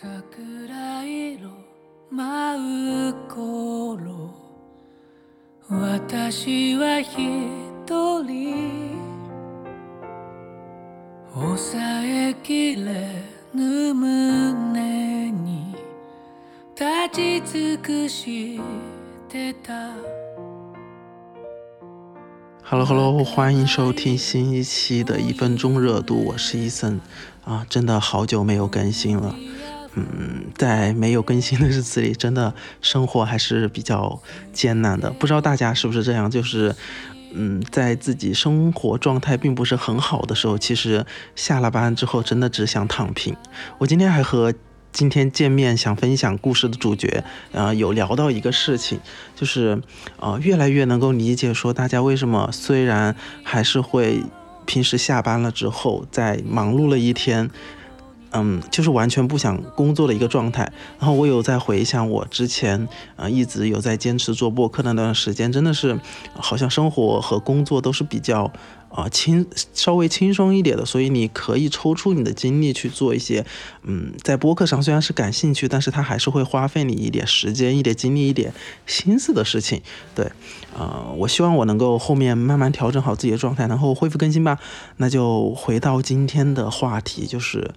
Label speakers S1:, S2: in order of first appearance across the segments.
S1: 桜色舞う頃私は一人抑えきれぬ胸に立ち尽くしてた
S2: Hello Hello，欢迎收听新一期的一分钟热度，我是伊森啊，真的好久没有更新了。 嗯，在没有更新的日子里，真的生活还是比较艰难的。不知道大家是不是这样？就是，嗯，在自己生活状态并不是很好的时候，其实下了班之后，真的只想躺平。我今天还和今天见面想分享故事的主角，呃，有聊到一个事情，就是，呃，越来越能够理解说大家为什么虽然还是会平时下班了之后，在忙碌了一天。嗯，就是完全不想工作的一个状态。然后我有在回想我之前，呃，一直有在坚持做播客那段时间，真的是好像生活和工作都是比较。啊，轻稍微轻松一点的，所以你可以抽出你的精力去做一些，嗯，在播客上虽然是感兴趣，但是它还是会花费你一点时间、一点精力、一点心思的事情。对，呃，我希望我能够后面慢慢调整好自己的状态，然后恢复更新吧。那就回到今天的话题，就是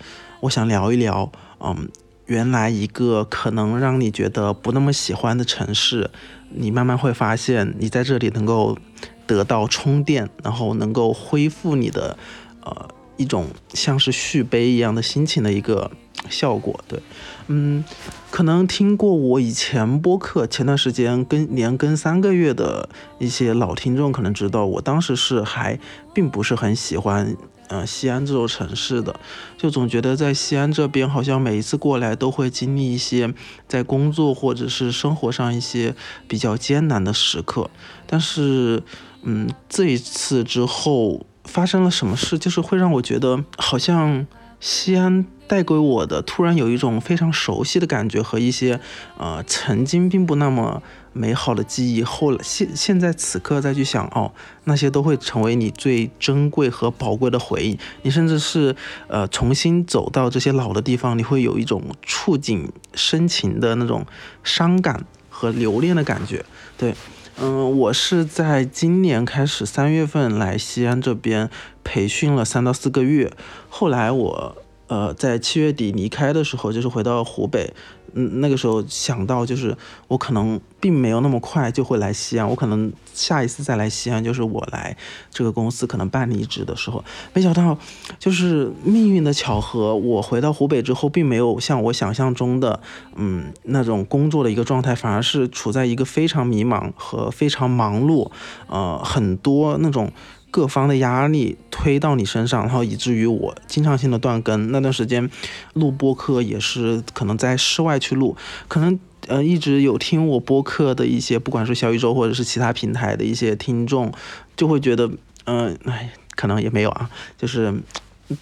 S2: 我想聊一聊，嗯，原来一个可能让你觉得不那么喜欢的城市，你慢慢会发现你在这里能够。得到充电，然后能够恢复你的，呃，一种像是续杯一样的心情的一个效果。对，嗯，可能听过我以前播客，前段时间跟连更三个月的一些老听众可能知道，我当时是还并不是很喜欢。嗯，西安这座城市的，就总觉得在西安这边，好像每一次过来都会经历一些在工作或者是生活上一些比较艰难的时刻。但是，嗯，这一次之后发生了什么事，就是会让我觉得好像西安。带给我的突然有一种非常熟悉的感觉和一些，呃，曾经并不那么美好的记忆。后来现现在此刻再去想，哦，那些都会成为你最珍贵和宝贵的回忆。你甚至是，呃，重新走到这些老的地方，你会有一种触景生情的那种伤感和留恋的感觉。对，嗯，我是在今年开始三月份来西安这边培训了三到四个月，后来我。呃，在七月底离开的时候，就是回到湖北，嗯，那个时候想到就是我可能并没有那么快就会来西安，我可能下一次再来西安就是我来这个公司可能办离职的时候，没想到就是命运的巧合，我回到湖北之后，并没有像我想象中的，嗯，那种工作的一个状态，反而是处在一个非常迷茫和非常忙碌，呃，很多那种。各方的压力推到你身上，然后以至于我经常性的断更。那段时间录播客也是可能在室外去录，可能呃一直有听我播客的一些，不管是小宇宙或者是其他平台的一些听众，就会觉得嗯哎可能也没有啊，就是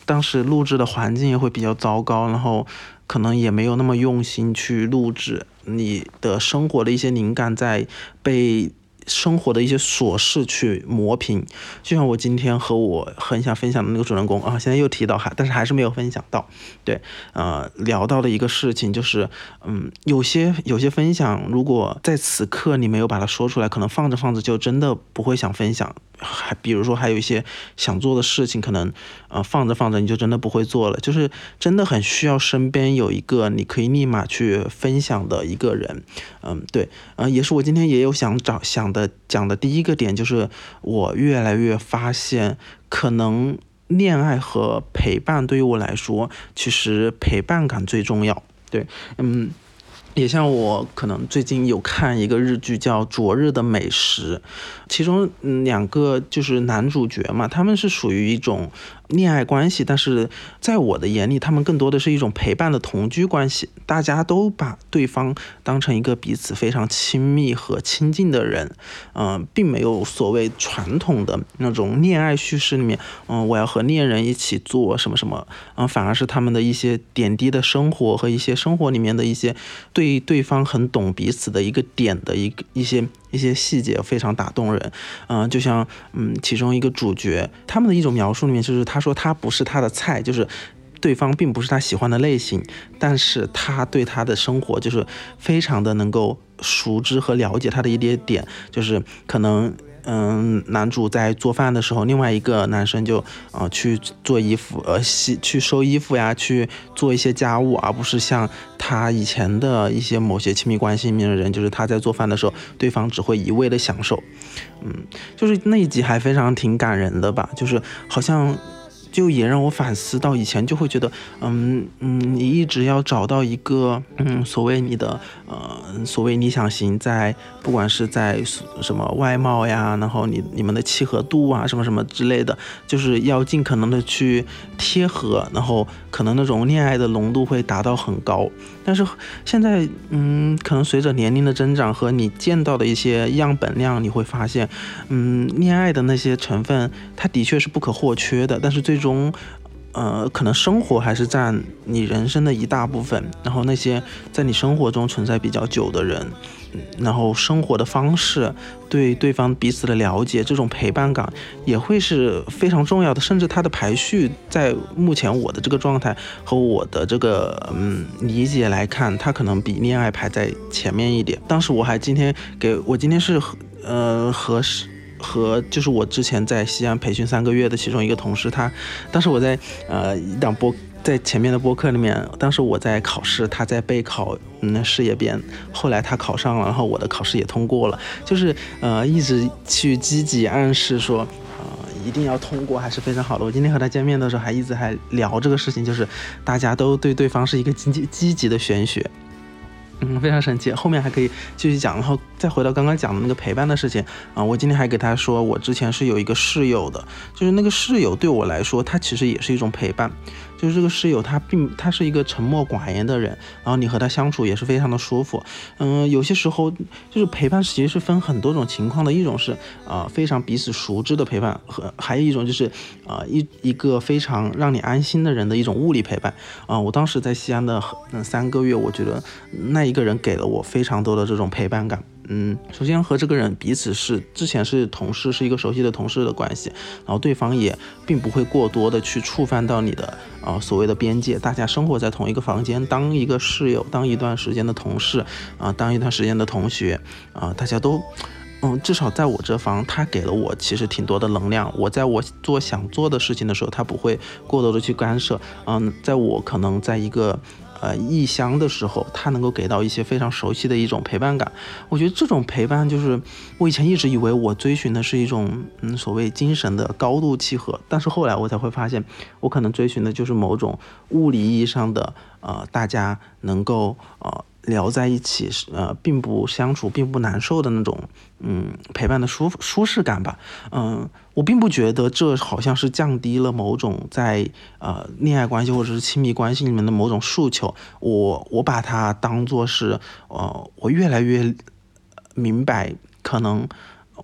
S2: 当时录制的环境也会比较糟糕，然后可能也没有那么用心去录制，你的生活的一些灵感在被。生活的一些琐事去磨平，就像我今天和我很想分享的那个主人公啊，现在又提到还，但是还是没有分享到。对，呃，聊到的一个事情就是，嗯，有些有些分享，如果在此刻你没有把它说出来，可能放着放着就真的不会想分享。还比如说还有一些想做的事情，可能呃放着放着你就真的不会做了，就是真的很需要身边有一个你可以立马去分享的一个人。嗯，对，呃，也是我今天也有想找想的讲的第一个点，就是我越来越发现，可能恋爱和陪伴对于我来说，其实陪伴感最重要。对，嗯。也像我可能最近有看一个日剧叫《昨日的美食》，其中两个就是男主角嘛，他们是属于一种。恋爱关系，但是在我的眼里，他们更多的是一种陪伴的同居关系。大家都把对方当成一个彼此非常亲密和亲近的人，嗯，并没有所谓传统的那种恋爱叙事里面，嗯，我要和恋人一起做什么什么，嗯，反而是他们的一些点滴的生活和一些生活里面的一些对对方很懂彼此的一个点的一个一些。一些细节非常打动人，嗯，就像嗯，其中一个主角他们的一种描述里面，就是他说他不是他的菜，就是对方并不是他喜欢的类型，但是他对他的生活就是非常的能够熟知和了解他的一点点，就是可能。嗯，男主在做饭的时候，另外一个男生就啊去做衣服，呃洗去收衣服呀，去做一些家务，而不是像他以前的一些某些亲密关系里面的人，就是他在做饭的时候，对方只会一味的享受。嗯，就是那一集还非常挺感人的吧，就是好像。就也让我反思到以前就会觉得，嗯嗯，你一直要找到一个，嗯，所谓你的，呃，所谓理想型，在不管是在什么外貌呀，然后你你们的契合度啊，什么什么之类的，就是要尽可能的去贴合，然后可能那种恋爱的浓度会达到很高。但是现在，嗯，可能随着年龄的增长和你见到的一些样本量，你会发现，嗯，恋爱的那些成分，它的确是不可或缺的。但是最终，呃，可能生活还是占你人生的一大部分。然后那些在你生活中存在比较久的人。然后生活的方式，对对方彼此的了解，这种陪伴感也会是非常重要的。甚至它的排序，在目前我的这个状态和我的这个嗯理解来看，它可能比恋爱排在前面一点。当时我还今天给我今天是和呃和 和就是我之前在西安培训三个月的其中一个同事，他当时我在呃一档播。在前面的播客里面，当时我在考试，他在备考，嗯，事业编。后来他考上了，然后我的考试也通过了，就是呃，一直去积极暗示说，啊，一定要通过，还是非常好的。我今天和他见面的时候，还一直还聊这个事情，就是大家都对对方是一个积极积极的玄学。嗯，非常神奇。后面还可以继续讲，然后再回到刚刚讲的那个陪伴的事情啊。我今天还给他说，我之前是有一个室友的，就是那个室友对我来说，他其实也是一种陪伴。就是这个室友，他并他是一个沉默寡言的人，然后你和他相处也是非常的舒服。嗯，有些时候就是陪伴，其实是分很多种情况的。一种是啊非常彼此熟知的陪伴，和还有一种就是啊一一个非常让你安心的人的一种物理陪伴。啊，我当时在西安的那三个月，我觉得那一个人给了我非常多的这种陪伴感。嗯，首先和这个人彼此是之前是同事，是一个熟悉的同事的关系，然后对方也并不会过多的去触犯到你的啊所谓的边界，大家生活在同一个房间，当一个室友，当一段时间的同事啊，当一段时间的同学啊，大家都，嗯，至少在我这方，他给了我其实挺多的能量，我在我做想做的事情的时候，他不会过多的去干涉，嗯，在我可能在一个。呃，异乡的时候，他能够给到一些非常熟悉的一种陪伴感。我觉得这种陪伴，就是我以前一直以为我追寻的是一种，嗯，所谓精神的高度契合，但是后来我才会发现，我可能追寻的就是某种物理意义上的，呃，大家能够，呃。聊在一起是呃，并不相处并不难受的那种，嗯，陪伴的舒舒适感吧，嗯，我并不觉得这好像是降低了某种在呃恋爱关系或者是亲密关系里面的某种诉求，我我把它当做是，呃，我越来越明白，可能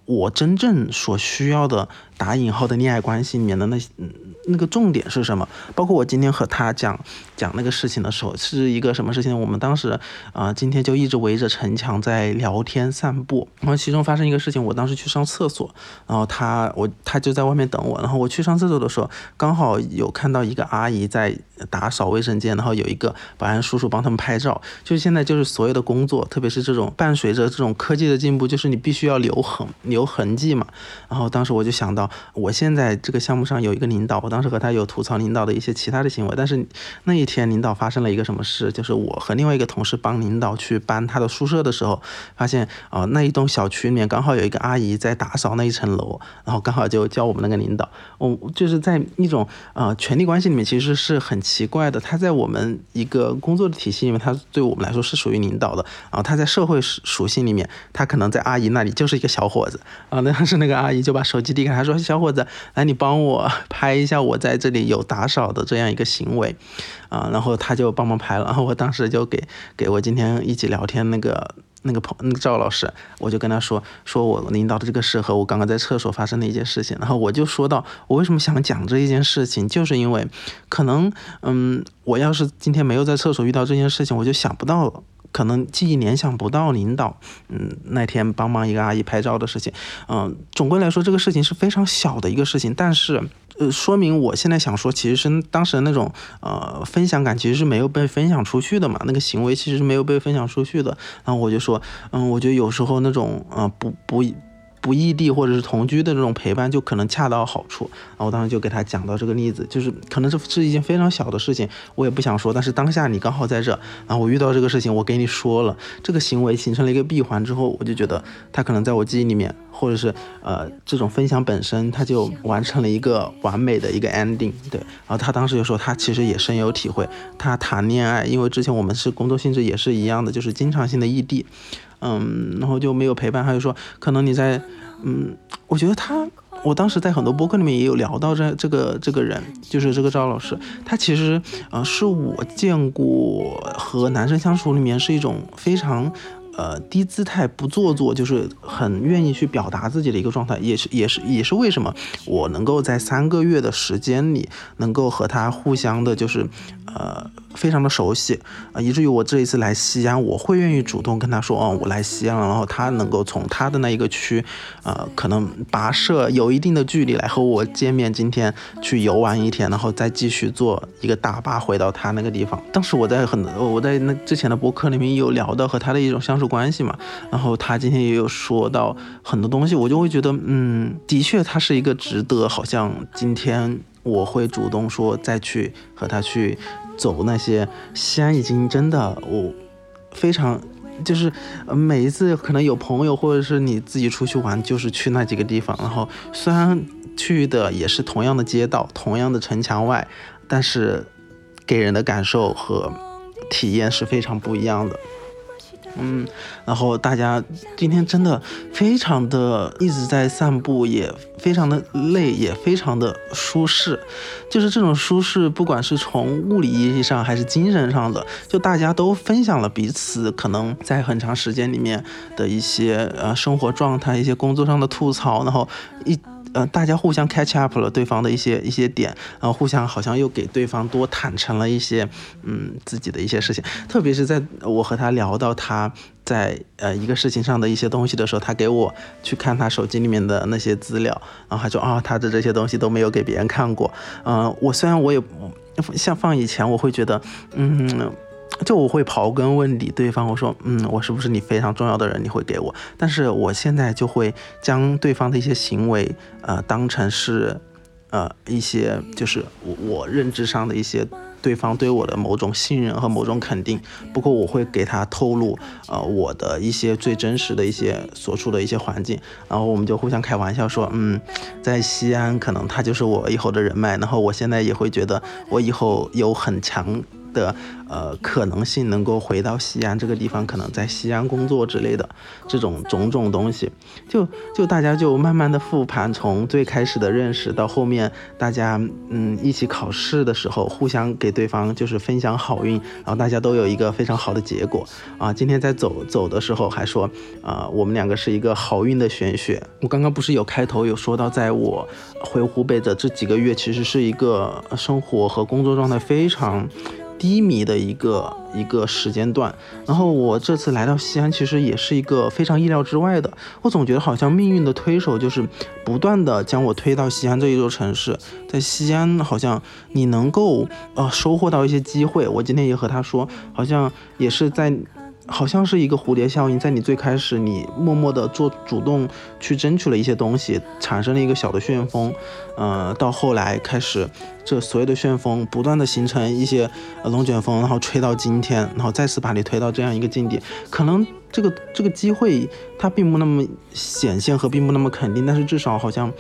S2: 我真正所需要的打引号的恋爱关系里面的那嗯。那个重点是什么？包括我今天和他讲讲那个事情的时候，是一个什么事情？我们当时啊，今天就一直围着城墙在聊天散步。然后其中发生一个事情，我当时去上厕所，然后他我他就在外面等我。然后我去上厕所的时候，刚好有看到一个阿姨在打扫卫生间，然后有一个保安叔叔帮他们拍照。就是现在就是所有的工作，特别是这种伴随着这种科技的进步，就是你必须要留痕留痕迹嘛。然后当时我就想到，我现在这个项目上有一个领导，我当。当时和他有吐槽领导的一些其他的行为，但是那一天领导发生了一个什么事，就是我和另外一个同事帮领导去搬他的宿舍的时候，发现啊那一栋小区里面刚好有一个阿姨在打扫那一层楼，然后刚好就叫我们那个领导，我就是在一种啊权力关系里面其实是很奇怪的，他在我们一个工作的体系里面，他对我们来说是属于领导的，然后他在社会属性里面，他可能在阿姨那里就是一个小伙子啊，那是那个阿姨就把手机递给他说小伙子，来你帮我 拍一下。我我在这里有打扫的这样一个行为，啊，然后他就帮忙拍了，然后我当时就给给我今天一起聊天那个那个朋那个赵老师，我就跟他说说我领导的这个事和我刚刚在厕所发生的一件事情，然后我就说到我为什么想讲这一件事情，就是因为可能嗯，我要是今天没有在厕所遇到这件事情，我就想不到。可能记忆联想不到领导，嗯，那天帮忙一个阿姨拍照的事情，嗯，总归来说这个事情是非常小的一个事情，但是呃，说明我现在想说，其实是当时的那种呃分享感，其实是没有被分享出去的嘛，那个行为其实是没有被分享出去的。然后我就说，嗯，我觉得有时候那种呃不不。不异地或者是同居的这种陪伴，就可能恰到好处。然后我当时就给他讲到这个例子，就是可能这是一件非常小的事情，我也不想说，但是当下你刚好在这，然后我遇到这个事情，我给你说了，这个行为形成了一个闭环之后，我就觉得他可能在我记忆里面，或者是呃这种分享本身，他就完成了一个完美的一个 ending。对，然后他当时就说他其实也深有体会，他谈恋爱，因为之前我们是工作性质也是一样的，就是经常性的异地。嗯，然后就没有陪伴，还有说可能你在，嗯，我觉得他，我当时在很多播客里面也有聊到这这个这个人，就是这个赵老师，他其实呃是我见过和男生相处里面是一种非常。呃，低姿态不做作，就是很愿意去表达自己的一个状态，也是也是也是为什么我能够在三个月的时间里，能够和他互相的，就是呃非常的熟悉啊，以至于我这一次来西安，我会愿意主动跟他说，哦，我来西安了，然后他能够从他的那一个区，呃，可能跋涉有一定的距离来和我见面，今天去游玩一天，然后再继续坐一个大巴回到他那个地方。当时我在很我在那之前的博客里面有聊到和他的一种相处。关系嘛，然后他今天也有说到很多东西，我就会觉得，嗯，的确他是一个值得，好像今天我会主动说再去和他去走那些西安已经真的我非常就是每一次可能有朋友或者是你自己出去玩，就是去那几个地方，然后虽然去的也是同样的街道，同样的城墙外，但是给人的感受和体验是非常不一样的。嗯，然后大家今天真的非常的一直在散步，也非常的累，也非常的舒适。就是这种舒适，不管是从物理意义上还是精神上的，就大家都分享了彼此可能在很长时间里面的一些呃生活状态，一些工作上的吐槽，然后一。呃，大家互相 catch up 了对方的一些一些点，然后互相好像又给对方多坦诚了一些，嗯，自己的一些事情。特别是在我和他聊到他在呃一个事情上的一些东西的时候，他给我去看他手机里面的那些资料，然后他说啊，他的这些东西都没有给别人看过。嗯，我虽然我也像放以前，我会觉得，嗯。就我会刨根问底对方，我说，嗯，我是不是你非常重要的人？你会给我，但是我现在就会将对方的一些行为，呃，当成是，呃，一些就是我我认知上的一些对方对我的某种信任和某种肯定。不过我会给他透露，呃，我的一些最真实的一些所处的一些环境，然后我们就互相开玩笑说，嗯，在西安可能他就是我以后的人脉，然后我现在也会觉得我以后有很强。的呃可能性能够回到西安这个地方，可能在西安工作之类的这种种种东西，就就大家就慢慢的复盘，从最开始的认识到后面大家嗯一起考试的时候，互相给对方就是分享好运，然后大家都有一个非常好的结果啊。今天在走走的时候还说啊，我们两个是一个好运的玄学。我刚刚不是有开头有说到，在我回湖北的这几个月，其实是一个生活和工作状态非常。低迷的一个一个时间段，然后我这次来到西安，其实也是一个非常意料之外的。我总觉得好像命运的推手就是不断的将我推到西安这一座城市，在西安好像你能够呃收获到一些机会。我今天也和他说，好像也是在。好像是一个蝴蝶效应，在你最开始，你默默的做主动去争取了一些东西，产生了一个小的旋风，呃，到后来开始，这所有的旋风不断的形成一些龙卷风，然后吹到今天，然后再次把你推到这样一个境地。可能这个这个机会它并不那么显现和并不那么肯定，但是至少好像。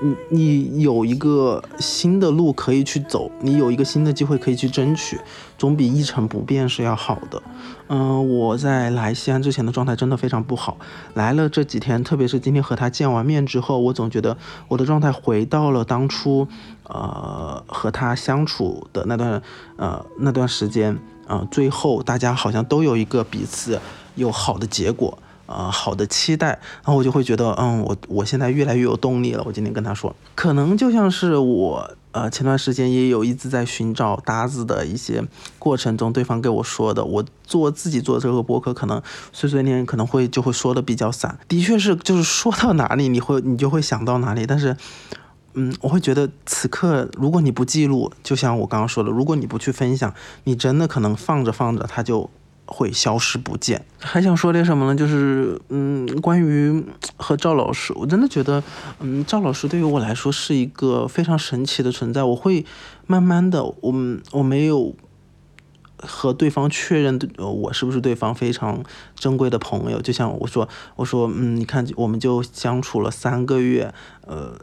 S2: 嗯，你你有一个新的路可以去走，你有一个新的机会可以去争取，总比一成不变是要好的。嗯，我在来西安之前的状态真的非常不好，来了这几天，特别是今天和他见完面之后，我总觉得我的状态回到了当初，呃，和他相处的那段，呃，那段时间，呃，最后大家好像都有一个彼此有好的结果。呃，好的期待，然后我就会觉得，嗯，我我现在越来越有动力了。我今天跟他说，可能就像是我，呃，前段时间也有一直在寻找搭子的一些过程中，对方给我说的，我做自己做这个播客，可能碎碎念可能会就会说的比较散，的确是，就是说到哪里你会你就会想到哪里，但是。嗯，我会觉得此刻如果你不记录，就像我刚刚说的，如果你不去分享，你真的可能放着放着它就会消失不见。还想说点什么呢？就是嗯，关于和赵老师，我真的觉得，嗯，赵老师对于我来说是一个非常神奇的存在。我会慢慢的，我我没有。和对方确认，我是不是对方非常珍贵的朋友？就像我说，我说，嗯，你看，我们就相处了三个月，呃。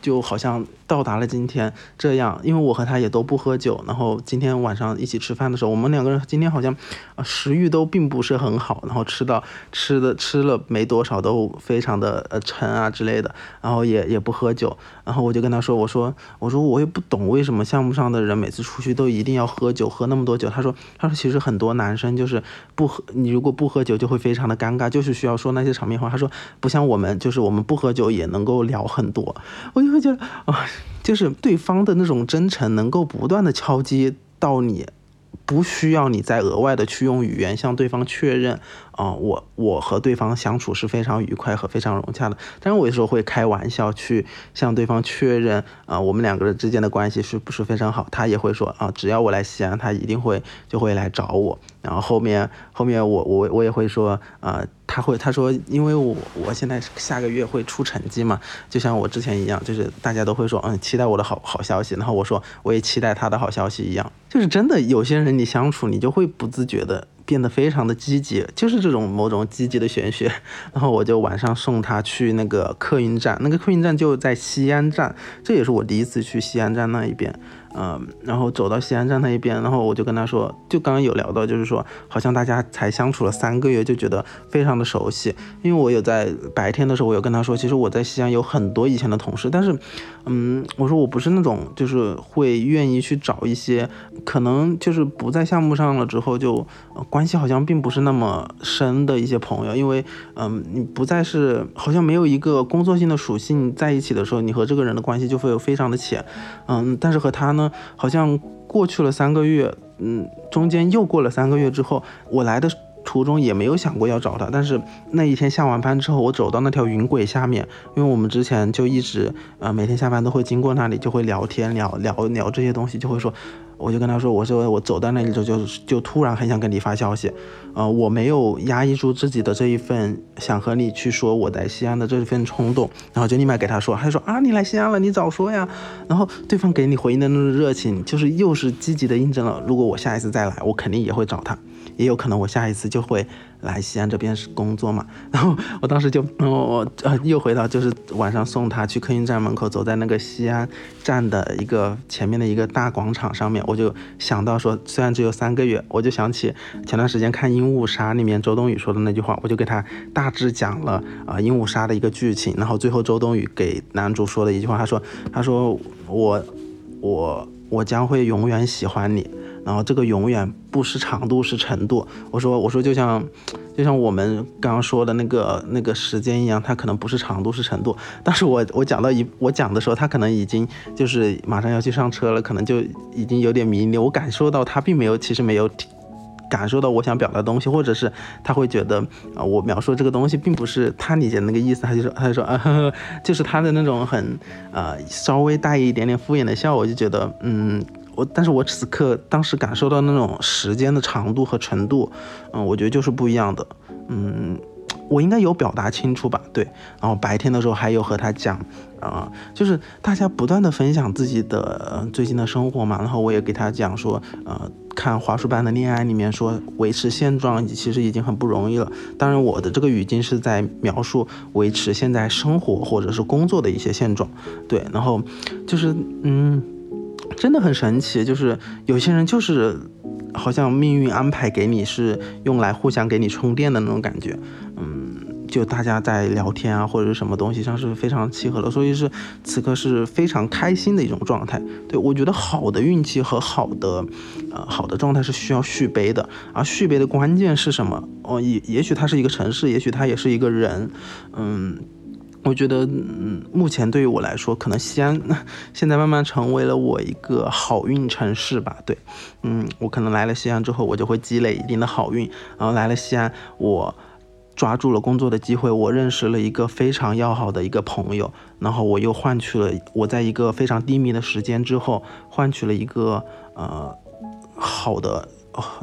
S2: 就好像到达了今天这样，因为我和他也都不喝酒，然后今天晚上一起吃饭的时候，我们两个人今天好像啊食欲都并不是很好，然后吃到吃的吃了没多少，都非常的呃沉啊之类的，然后也也不喝酒，然后我就跟他说，我说我说我也不懂为什么项目上的人每次出去都一定要喝酒，喝那么多酒。他说他说其实很多男生就是不喝，你如果不喝酒就会非常的尴尬，就是需要说那些场面话。他说不像我们，就是我们不喝酒也能够聊很多，我就。会觉得啊，就是对方的那种真诚，能够不断的敲击到你，不需要你再额外的去用语言向对方确认啊，我我和对方相处是非常愉快和非常融洽的。但是我有时候会开玩笑去向对方确认啊，我们两个人之间的关系是不是非常好？他也会说啊，只要我来西安，他一定会就会来找我。然后后面后面我我我也会说啊。他会他说，因为我我现在下个月会出成绩嘛，就像我之前一样，就是大家都会说，嗯，期待我的好好消息。然后我说，我也期待他的好消息一样。就是真的，有些人你相处，你就会不自觉的变得非常的积极，就是这种某种积极的玄学。然后我就晚上送他去那个客运站，那个客运站就在西安站，这也是我第一次去西安站那一边。嗯，然后走到西安站那一边，然后我就跟他说，就刚刚有聊到，就是说，好像大家才相处了三个月，就觉得非常的熟悉。因为我有在白天的时候，我有跟他说，其实我在西安有很多以前的同事，但是，嗯，我说我不是那种就是会愿意去找一些可能就是不在项目上了之后就关系好像并不是那么深的一些朋友，因为，嗯，你不再是好像没有一个工作性的属性在一起的时候，你和这个人的关系就会非常的浅，嗯，但是和他呢。好像过去了三个月，嗯，中间又过了三个月之后，我来的途中也没有想过要找他，但是那一天下完班之后，我走到那条云轨下面，因为我们之前就一直，呃，每天下班都会经过那里，就会聊天，聊聊聊这些东西，就会说。我就跟他说，我说我走到那里之后，就就突然很想跟你发消息，呃，我没有压抑住自己的这一份想和你去说我在西安的这一份冲动，然后就立马给他说，他说啊，你来西安了，你早说呀。然后对方给你回应的那种热情，就是又是积极的印证了，如果我下一次再来，我肯定也会找他。也有可能我下一次就会来西安这边是工作嘛，然后我当时就我我呃又回到就是晚上送他去客运站门口，走在那个西安站的一个前面的一个大广场上面，我就想到说，虽然只有三个月，我就想起前段时间看《鹦鹉杀》里面周冬雨说的那句话，我就给他大致讲了啊《鹦鹉杀》的一个剧情，然后最后周冬雨给男主说的一句话，他说他说我我我将会永远喜欢你。然后这个永远不是长度，是程度。我说，我说就像，就像我们刚刚说的那个那个时间一样，它可能不是长度，是程度。但是我我讲到一我讲的时候，他可能已经就是马上要去上车了，可能就已经有点迷离。我感受到他并没有，其实没有感受到我想表达的东西，或者是他会觉得啊，我描述这个东西并不是他理解的那个意思，他就说 他就说啊，就是他的那种很呃稍微带一点点敷衍的笑，我就觉得嗯。我，但是我此刻当时感受到那种时间的长度和程度，嗯，我觉得就是不一样的，嗯，我应该有表达清楚吧？对，然后白天的时候还有和他讲，啊，就是大家不断的分享自己的最近的生活嘛，然后我也给他讲说，呃，看华叔般的恋爱里面说维持现状其实已经很不容易了，当然我的这个语境是在描述维持现在生活或者是工作的一些现状，对，然后就是嗯。真的很神奇，就是有些人就是好像命运安排给你是用来互相给你充电的那种感觉，嗯，就大家在聊天啊或者是什么东西上是非常契合的，所以是此刻是非常开心的一种状态。对我觉得好的运气和好的呃好的状态是需要续杯的，而续杯的关键是什么？哦，也也许它是一个城市，也许它也是一个人，嗯。我觉得，嗯，目前对于我来说，可能西安 现在慢慢成为了我一个好运城市吧。对，嗯，我可能来了西安之后，我就会积累一定的好运，然后来了西安，我抓住了工作的机会，我认识了一个非常要好的一个朋友，然后我又换取了我在一个非常低迷的时间之后，换取了一个呃好的，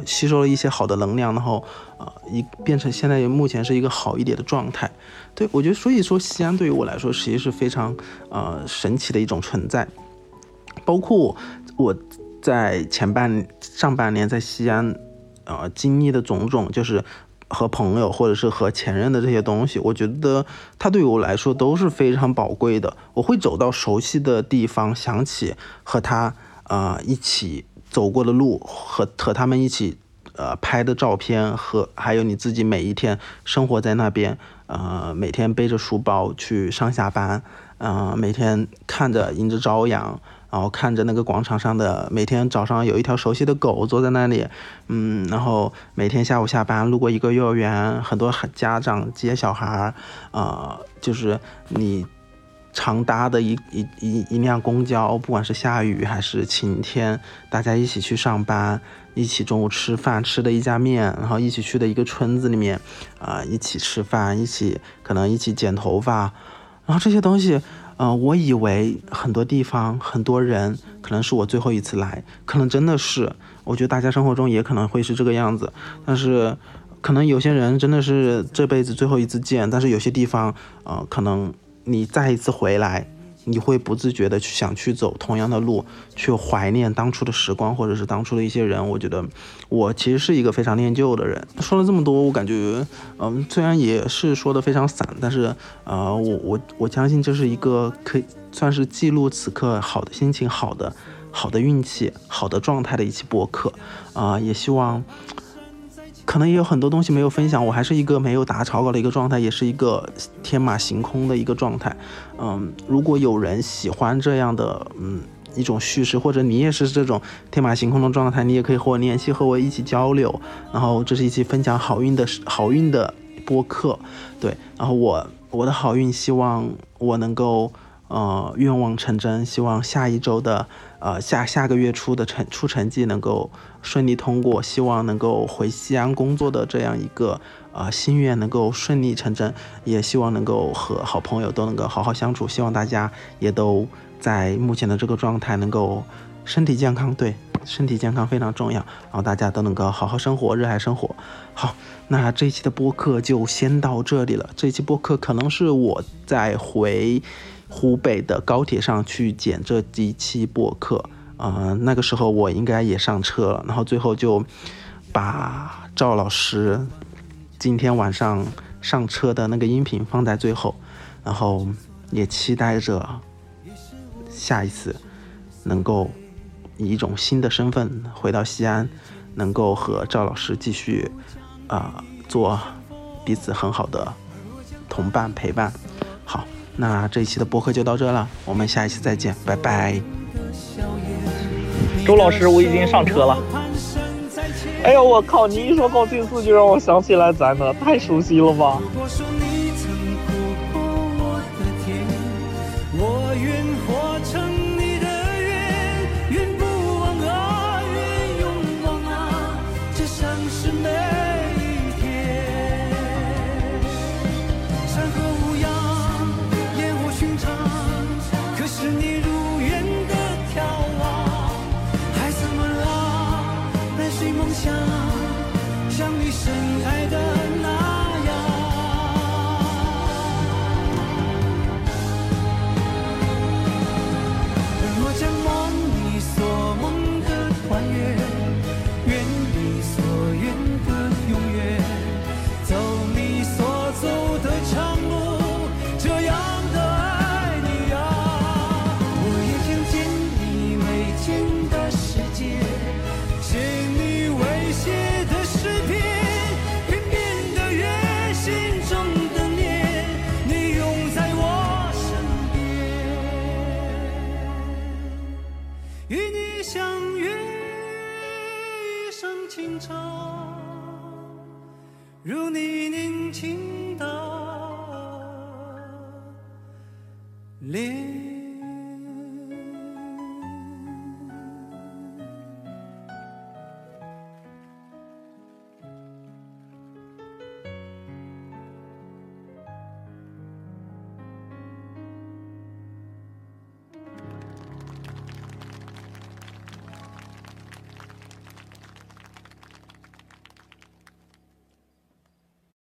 S2: 吸收了一些好的能量，然后呃一变成现在目前是一个好一点的状态。对我觉得，所以说西安对于我来说，其实是非常呃神奇的一种存在。包括我在前半上半年在西安呃经历的种种，就是。和朋友，或者是和前任的这些东西，我觉得它对于我来说都是非常宝贵的。我会走到熟悉的地方，想起和他呃一起走过的路，和和他们一起呃拍的照片，和还有你自己每一天生活在那边，呃每天背着书包去上下班，嗯每天看着迎着朝阳。然后看着那个广场上的每天早上有一条熟悉的狗坐在那里，嗯，然后每天下午下班路过一个幼儿园，很多家长接小孩儿，呃，就是你常搭的一一一一辆公交，不管是下雨还是晴天，大家一起去上班，一起中午吃饭吃的一家面，然后一起去的一个村子里面，啊，一起吃饭，一起可能一起剪头发，然后这些东西。嗯，我以为很多地方很多人可能是我最后一次来，可能真的是，我觉得大家生活中也可能会是这个样子，但是可能有些人真的是这辈子最后一次见，但是有些地方，呃，可能你再一次回来。你会不自觉的去想去走同样的路，去怀念当初的时光，或者是当初的一些人。我觉得我其实是一个非常念旧的人。说了这么多，我感觉，嗯，虽然也是说的非常散，但是，呃，我我我相信这是一个可以算是记录此刻好的心情、好的好的运气、好的状态的一期播客。啊，也希望。可能也有很多东西没有分享，我还是一个没有打草稿的一个状态，也是一个天马行空的一个状态。嗯，如果有人喜欢这样的嗯一种叙事，或者你也是这种天马行空的状态，你也可以和我联系，和我一起交流。然后这是一期分享好运的好运的播客，对。然后我我的好运，希望我能够呃愿望成真，希望下一周的。呃，下下个月初的成出成绩能够顺利通过，希望能够回西安工作的这样一个呃心愿能够顺利成真，也希望能够和好朋友都能够好好相处，希望大家也都在目前的这个状态能够身体健康，对，身体健康非常重要，然后大家都能够好好生活，热爱生活。好，那这一期的播客就先到这里了，这一期播客可能是我在回。湖北的高铁上去剪这几期播客，呃，那个时候我应该也上车了，然后最后就把赵老师今天晚上上车的那个音频放在最后，然后也期待着下一次能够以一种新的身份回到西安，能够和赵老师继续啊做彼此很好的同伴陪伴。好那这一期的播客就到这了，我们下一期再见，拜拜。
S3: 周老师，我已经上车了。哎呦，我靠！你一说高进寺，就让我想起来咱的，太熟悉了吧。